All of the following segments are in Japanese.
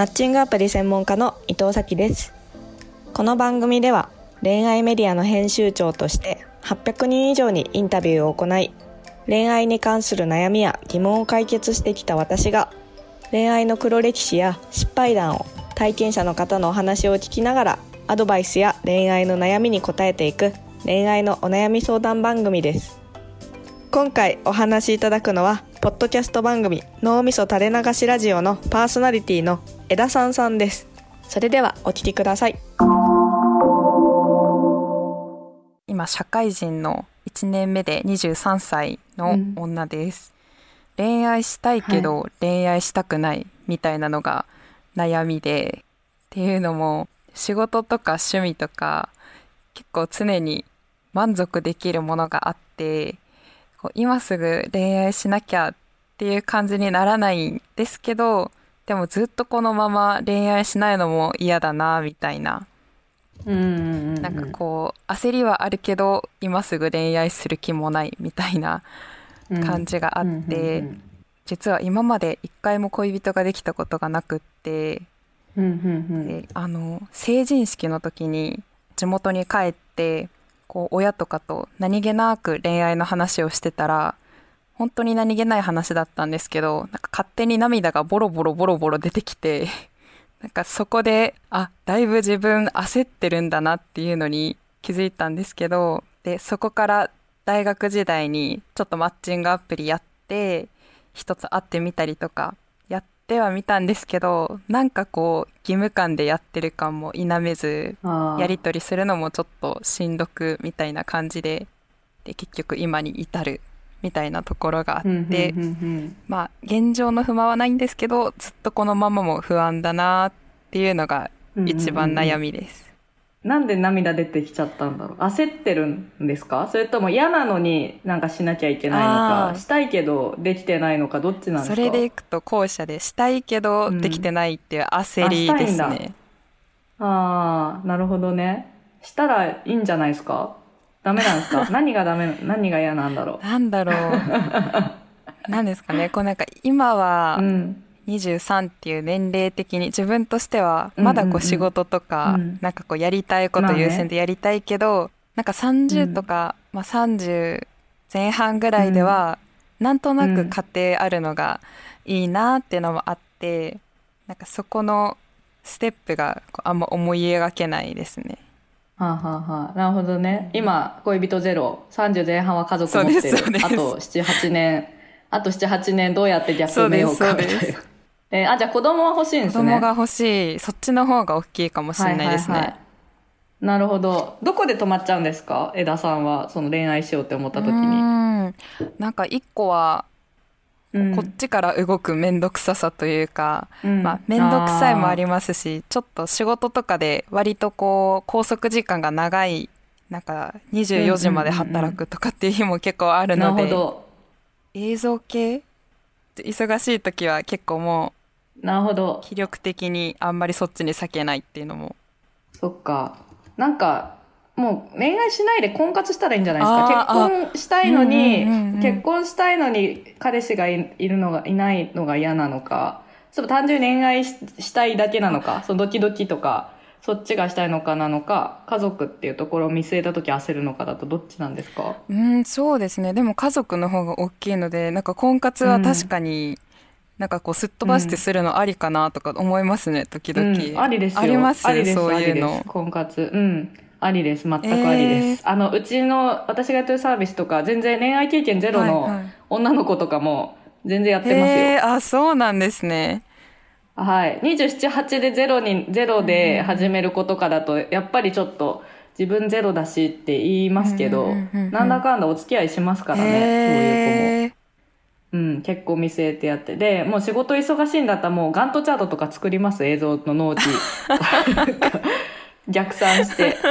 マッチングアプリ専門家の伊藤咲です。この番組では恋愛メディアの編集長として800人以上にインタビューを行い恋愛に関する悩みや疑問を解決してきた私が恋愛の黒歴史や失敗談を体験者の方のお話を聞きながらアドバイスや恋愛の悩みに答えていく恋愛のお悩み相談番組です。今回お話しいただくのはポッドキャスト番組脳みそ垂れ流しラジオのパーソナリティの枝さんさんです。それではお聞きください。今社会人の1年目で23歳の女です、恋愛したいけど恋愛したくないみたいなのが悩みでっていうのも仕事とか趣味とか結構常に満足できるものがあってこう今すぐ恋愛しなきゃっていう感じにならないんですけどでもずっとこのまま恋愛しないのも嫌だなみたいな。うんうんうんなんかこう焦りはあるけど今すぐ恋愛する気もないみたいな感じがあって実は今まで一回も恋人ができたことがなくってうんうんうん。であの成人式の時に地元に帰ってこう親とかと何気なく恋愛の話をしてたら本当に何気ない話だったんですけどなんか勝手に涙がボロボロボロボロ出てきて なんかそこであだいぶ自分焦ってるんだなっていうのに気づいたんですけどでそこから大学時代にちょっとマッチングアプリやって一つ会ってみたりとかってはみたんですけどなんかこう義務感でやってる感も否めずやり取りするのもちょっとしんどくみたいな感じでで結局今に至るみたいなところがあって、うんうんうんまあ現状の不満はないんですけどずっとこのままも不安だなっていうのがうん一番悩みです。なんで涙出てきちゃったんだろう？焦ってるんですか？それとも嫌なのになんかしなきゃいけないのか？したいけどできてないのか？どっちなんですか？それでいくと後者でしたいけどうん。できてないっていう焦りですあしたいんね。ああなるほどね。したらいいんじゃないですか？ダメなんですか？何がダメ？何が嫌なんだろなんだろう。なんですかね。こうなんか今はううん23っていう年齢的に自分としてはうんうんうん。まだこう仕事とかうん。なんかこうやりたいことまあね優先でやりたいけどなんか30とかまあ30前半ぐらいではなんとなく家庭あるのがいいなっていうのもあってなんかそこのステップがあんま思い描けないですね。はあ、はあはあ、なるほどね。今恋人ゼロ30前半は家族持ってる。あと78年あと78年どうやってギャップ埋めようかみたいなえーあじゃあ子供は欲しいんですね。子供が欲しい。そっちの方が大きいかもしれないですね。はいはいはい。なるほど。どこで止まっちゃうんですか？枝さんはその恋愛しようって思った時うに、ん。なんか一個はうん。こっちから動く面倒くささというか、うん。まあ、面倒くさいもありますしちょっと仕事とかで割とこう拘束時間が長いなんか24時まで働くとかっていう日も結構あるなので、るほど。映像系？忙しい時は結構もなるほど。う気力的にあんまりそっちに避けないっていうのも。そっか。なんかもう恋愛しないで婚活したらいいんじゃないですか。結婚したいのに、うんうんうんうん。結婚したいのに彼氏がいいるのがいないのが嫌なのか。それ単純に恋愛ししたいだけなのか。そのドキドキとかそっちがしたいのかなのか。家族っていうところを見据えた時焦るのかだとどっちなんですか？うんそうですね。でも家族の方が大きいのでなんか婚活は確かに、なんかこうすっ飛ばしてするのありかなとか思いますね時々、うん、ありですよ。ありますありですそういうありでのす。婚活。うん。ありです。全くありです、あのうちの私がやってるサービスとか全然恋愛経験ゼロのはいはい。女の子とかも全然やってますよ、へえあそうなんですね。はい。278でゼロにゼロで始める子とかだとやっぱりちょっと自分ゼロだしって言いますけど、なんだかんだお付き合いしますからね、そういう子も。うん、結構見据えてやって。でもう仕事忙しいんだったらもうガントチャートとか作ります映像の納期。逆算して。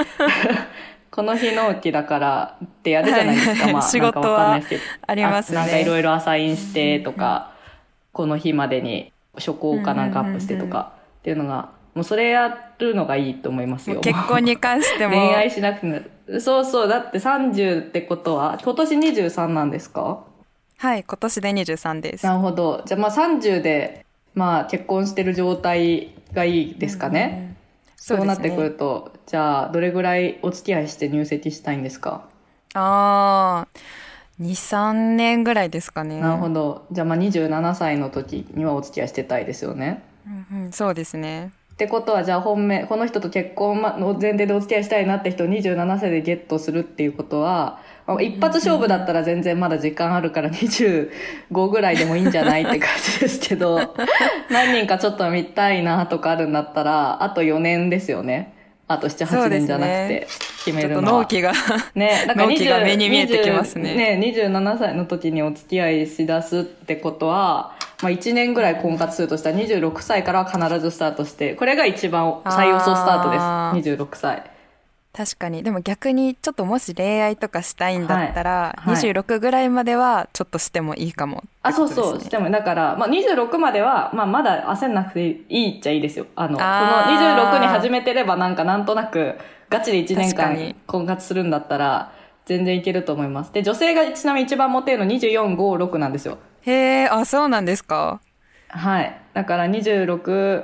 この日納期だからってやるじゃないですか、はいまあ仕事はありますね。なんかいろいろアサインしてとか、この日までに初稿かなんかアップしてとかっていうのがもうそれやるのがいいと思いますよ。結婚に関しても。恋愛しなくなるそうそう。だって30ってことは今年23なんですか？はい今年で23ですなるほど。じゃあまあ30で、まあ結婚してる状態がいいですかね？そうなってくると、じゃあ、どれぐらいお付き合いして入籍したいんですか？ああ、2、3年ぐらいですかね。なるほど。じゃあ、まあ27歳の時にはお付き合いしてたいですよね。うんうん、そうですね。ってことは、じゃあ本命、この人と結婚の前提でお付き合いしたいなって人を27歳でゲットするっていうことは、まあ一発勝負だったら全然まだ時間あるから25ぐらいでもいいんじゃないって感じですけど、何人かちょっと見たいなとかあるんだったら、あと4年ですよね。あと7、8年じゃなくて決めるのは。ちょっと納期がね、納期が目に見えてきますね20ね、27歳の時にお付き合いしだすってことは、まあ1年ぐらい婚活するとしたら26歳からは必ずスタートして、これが一番最遅スタートです。26歳。確かにでも逆にちょっともし恋愛とかしたいんだったら、はいはい26ぐらいまではちょっとしてもいいかもあ、そうそう。ですねでも、だから、まあ、26までは、まあ、まだ焦んなくていいっちゃいいですよ。あの、このあー26に始めてれば、なんか、なんとなく、ガチで1年間婚活するんだったら、全然いけると思います。で、女性がちなみに一番モテるの24、5、6なんですよ。へえあそうなんですかはい。だから26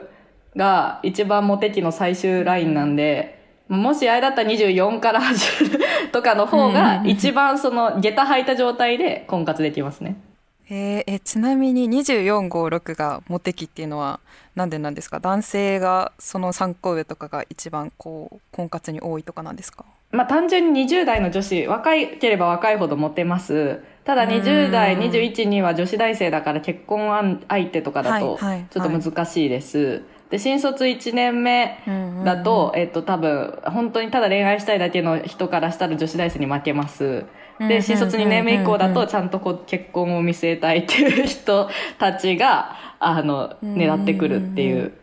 が一番モテ期の最終ラインなんで、もしあれだったら24から始めるとかの方が一番その下駄履いた状態で婚活できますね。へええちなみに2456がモテ期っていうのはなんでなんですか？男性がその3個上とかが一番こう婚活に多いとかなんですか？まあ単純に20代の女子、若いければ若いほどモテます。ただ20代、21、2は女子大生だから結婚相手とかだとはいはいちょっと難しいです。で、新卒1年目だと、えっと多分、本当にただ恋愛したいだけの人からしたら女子大生に負けます。で、新卒2年目以降だとちゃんとこう結婚を見据えたいっていう人たちが、あの、狙ってくるっていう。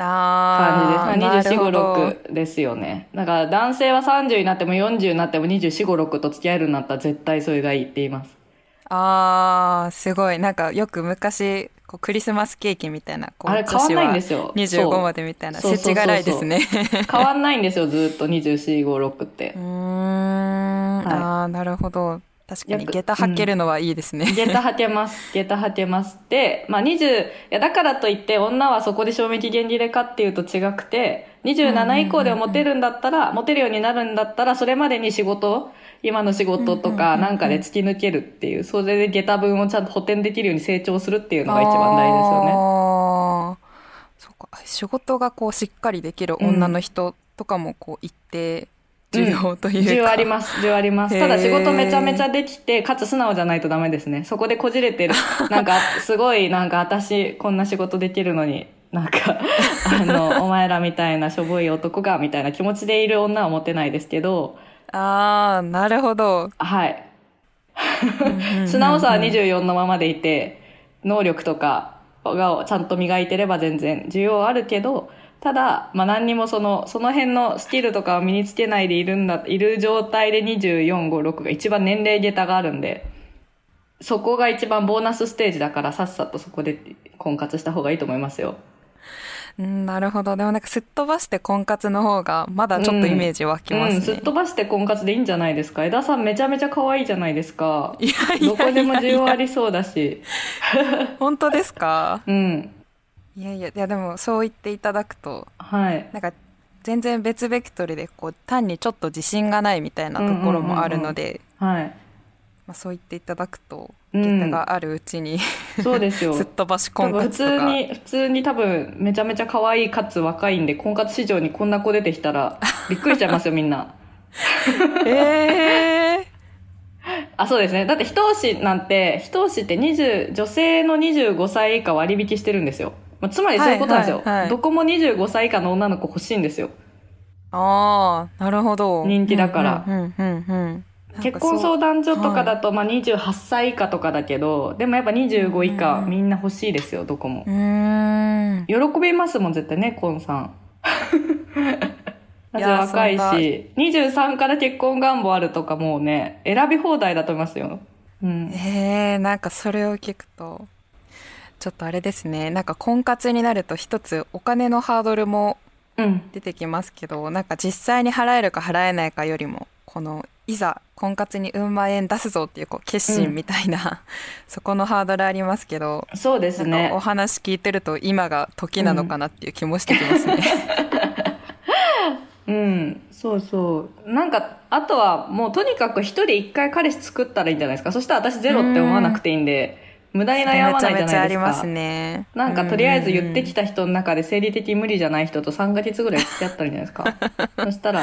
あ感じです。まあ、24、なるほど5、6ですよね。だから男性は30になっても40になっても24、5、6と付き合えるんだったら絶対それがいいって言います。あーすごいなんかよく昔こうクリスマスケーキみたいなこうあれ変わんないんですよ。女子は25までみたいなそう。世知辛いですね。変わんないんですよ、ずっと。24、5、6って。うー。ん、はい。ああなるほど。確かに約下駄履けるのはいいですね、下駄履けます。下駄履けます。で、まあ20、いやだからといって女はそこで賞味期限切れかっていうと違くて、27以降でもモテるんだったら、モテるようになるんだったら、それまでに仕事、今の仕事とかなんかで突き抜けるっていう、それで下駄分をちゃんと補填できるように成長するっていうのが一番大事ですよね。あーそうか仕事がこうしっかりできる女の人とかもこう一定需要というか、需要あります、需要あります。ただ仕事めちゃめちゃできて、かつ素直じゃないとダメですね。そこでこじれてる。なんか、すごい、なんか私、こんな仕事できるのに、なんか、あの、お前らみたいなしょぼい男が、みたいな気持ちでいる女はモテないですけど、ああなるほどはい。素直さは24のままでいて、能力とかがちゃんと磨いてれば全然需要はあるけど、ただ、まあ何にもその、その辺のスキルとかを身につけないでいるんだ、いる状態で24、5、6が一番年齢下駄があるんで、そこが一番ボーナスステージだからさっさとそこで婚活した方がいいと思いますよ。うんなるほどでもなんかすっ飛ばして婚活の方がまだちょっとイメージ湧きますね、うん、すっ飛ばして婚活でいいんじゃないですか。枝さんめちゃめちゃ可愛いじゃないですか。いやいやいやどこでも需要ありそうだし。本当ですか？うん。いやいやいやでもそう言っていただくとはい。なんか全然別ベクトルでこう単にちょっと自信がないみたいなところもあるので、はい。まあ、そう言っていただくとうんがあるうちに、そうですよ。すっ飛ばし婚活とか通に、普通に多分めちゃめちゃ可愛いかつ若いんで、婚活市場にこんな子出てきたら、びっくりしちゃいますよ、みんな。ええあ、そうですね。だって、一押しなんて、一押しって20、女性の25歳以下割引してるんですよ。まあ、つまりそういうことなんですよ、はいはいはいどこも25歳以下の女の子欲しいんですよ。ああなるほど人気だからうんうんうんうんなんか結婚相談所とかだと、まあ28歳以下とかだけど、でもやっぱ25以下、みんな欲しいですよ、どこもう。ーん喜びますもん、絶対ね、コンさん。だっていや若いし、23から結婚願望あるとかもうね、選び放題だと思いますよ。うん。えー、なんかそれを聞くとちょっとあれですねなんか婚活になると一つお金のハードルもうん。出てきますけどなんか実際に払えるか払えないかよりもこのいざ婚活にうん万円出すぞっていうこう決心みたいな、うん、そこのハードルありますけどそうですねお話聞いてると今が時なのかなっていう気もしてきますね。うん、うん、そうそうなんかあとはもうとにかく一人一回彼氏作ったらいいんじゃないですかそしたら私ゼロって思わなくていいんで。無駄に悩まないじゃないですか。ありますね。なんかとりあえず言ってきた人の中で生理的無理じゃない人と3ヶ月ぐらい付き合ったらいいんじゃないですか。そしたら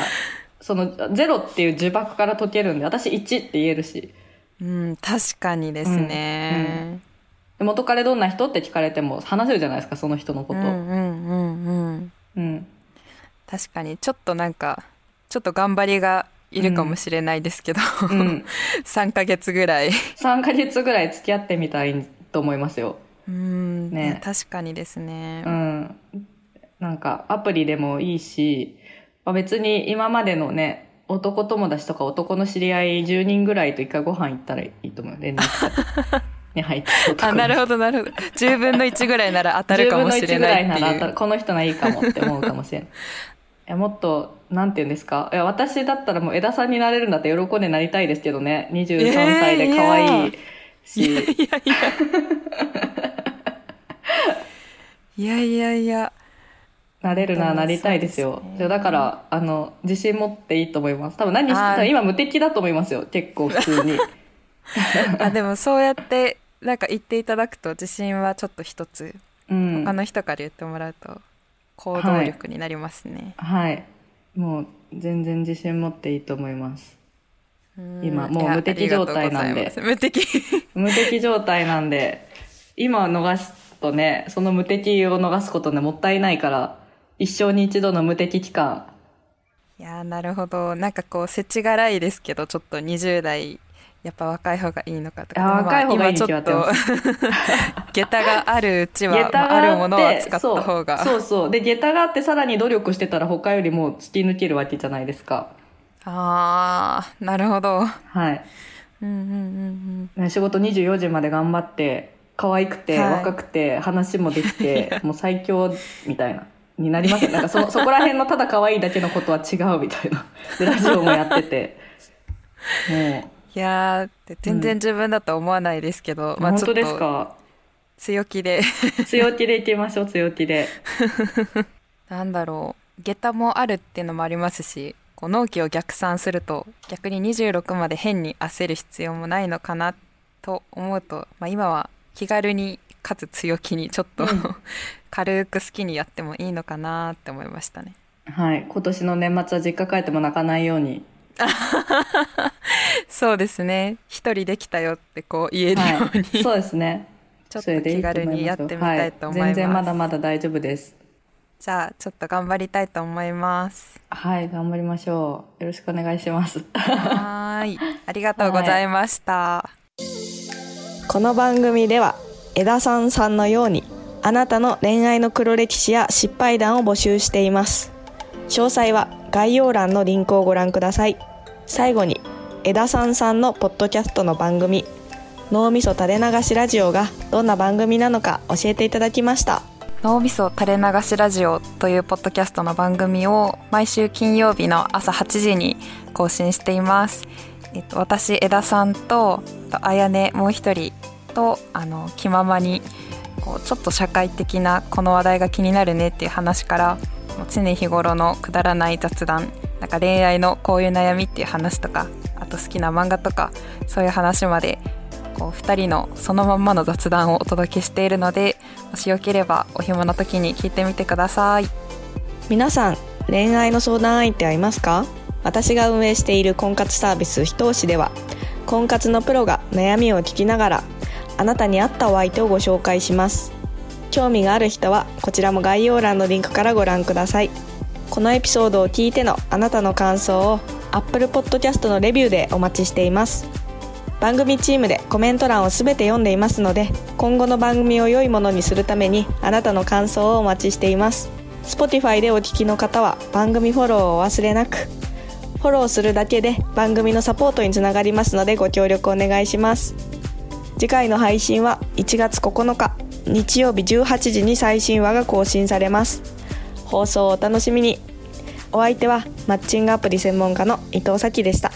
そのゼロっていう呪縛から解けるんで私1って言えるし。うん確かにですね、うん。うん、元彼どんな人って聞かれても話せるじゃないですかその人のこと。うんうんうんうんうん。確かに。ちょっとなんかちょっと頑張りがいるかもしれないですけど、うん、3ヶ月ぐらい。3ヶ月ぐらい付き合ってみたいと思いますよ。うん。ね。確かにですね。うん。なんかアプリでもいいしまあ、別に今までのね、男友達とか男の知り合い10人ぐらいと一回ご飯行ったらいいと思う。連絡に 入ってあ、なるほど、なるほど。10分の1ぐらいなら当たるかもしれない10分の1ぐらいなら当たる。この人ないいかもって思うかもしれない。いや、もっと、なんて言うんですか。いや、私だったらもう枝さんになれるんだって喜んでなりたいですけどね。23歳で可愛いし。いやいやいや。いやいやいや。なれるな、なりたいですよ。じゃだから、あの、自信持っていいと思います。多分何してた今無敵だと思いますよ。結構普通に。あ、でもそうやって、なんか言っていただくと自信はちょっと一つ、うん、他の人から言ってもらうと行動力になりますね。はい。はい、もう全然自信持っていいと思います。今もう無敵状態なんで。無敵 無敵状態なんで、今逃すとね、その無敵を逃すことね、もったいないから、一生に一度の無敵期間。いやなるほど。なんかこう、せちがらいですけど、ちょっと20代、やっぱ若い方がいいのかとか。若い方がいいに決まってます。下駄があるうちは、あるものは使った方がそう。そうそう。で、下駄があってさらに努力してたら他よりも突き抜けるわけじゃないですか。ああ、なるほど。はい。うんうんうんうん。仕事24時まで頑張って、可愛くて、若くて、話もできて、もう最強みたいな。になりますなんかそ、そこら辺のただ可愛いだけのことは違うみたいな。で、ラジオもやってて。もう。いや全然自分だと思わないですけど、うん、まあ本当ですか？強気で。強気でいきましょう、強気で。なんだろう。下駄もあるっていうのもありますし、こう納期を逆算すると、逆に26まで変に焦る必要もないのかなと思うと、まあ今は気軽にかつ強気にちょっと、うん、軽く好きにやってもいいのかなって思いましたね。はい。今年の年末は実家帰っても泣かないように。そうですね。一人できたよってこう言えるように、はい、そうですね。ちょっと気軽にやってみたいと思います、はい、全然まだまだ大丈夫です。じゃあちょっと頑張りたいと思います。はい頑張りましょう。よろしくお願いします。はい。ありがとうございました、この番組では枝さんさんのようにあなたの恋愛の黒歴史や失敗談を募集しています。詳細は概要欄のリンクをご覧ください。最後に枝さんさんのポッドキャストの番組脳みそ垂れ流しラジオがどんな番組なのか教えていただきました。脳みそ垂れ流しラジオというポッドキャストの番組を毎週金曜日の朝8時に更新しています。えっと、私、枝さんと、あやねもう一人とあの気ままにこうちょっと社会的なこの話題が気になるねっていう話から常日頃のくだらない雑談なんか恋愛のこういう悩みっていう話とかあと好きな漫画とかそういう話までこう2人のそのまんまの雑談をお届けしているのでもしよければお暇の時に聞いてみてください。皆さん恋愛の相談相手はいますか？私が運営している婚活サービスひと押しでは婚活のプロが悩みを聞きながらあなたに合ったお相手をご紹介します。興味がある人はこちらも概要欄のリンクからご覧ください。このエピソードを聞いてのあなたの感想を Apple Podcast のレビューでお待ちしています。番組チームでコメント欄を全て読んでいますので今後の番組を良いものにするためにあなたの感想をお待ちしています。Spotify でお聞きの方は番組フォローをお忘れなく。フォローするだけで番組のサポートにつながりますのでご協力お願いします。次回の配信は1月9日日曜日18時に最新話が更新されます放送をお楽しみにお相手はマッチングアプリ専門家の伊藤咲でした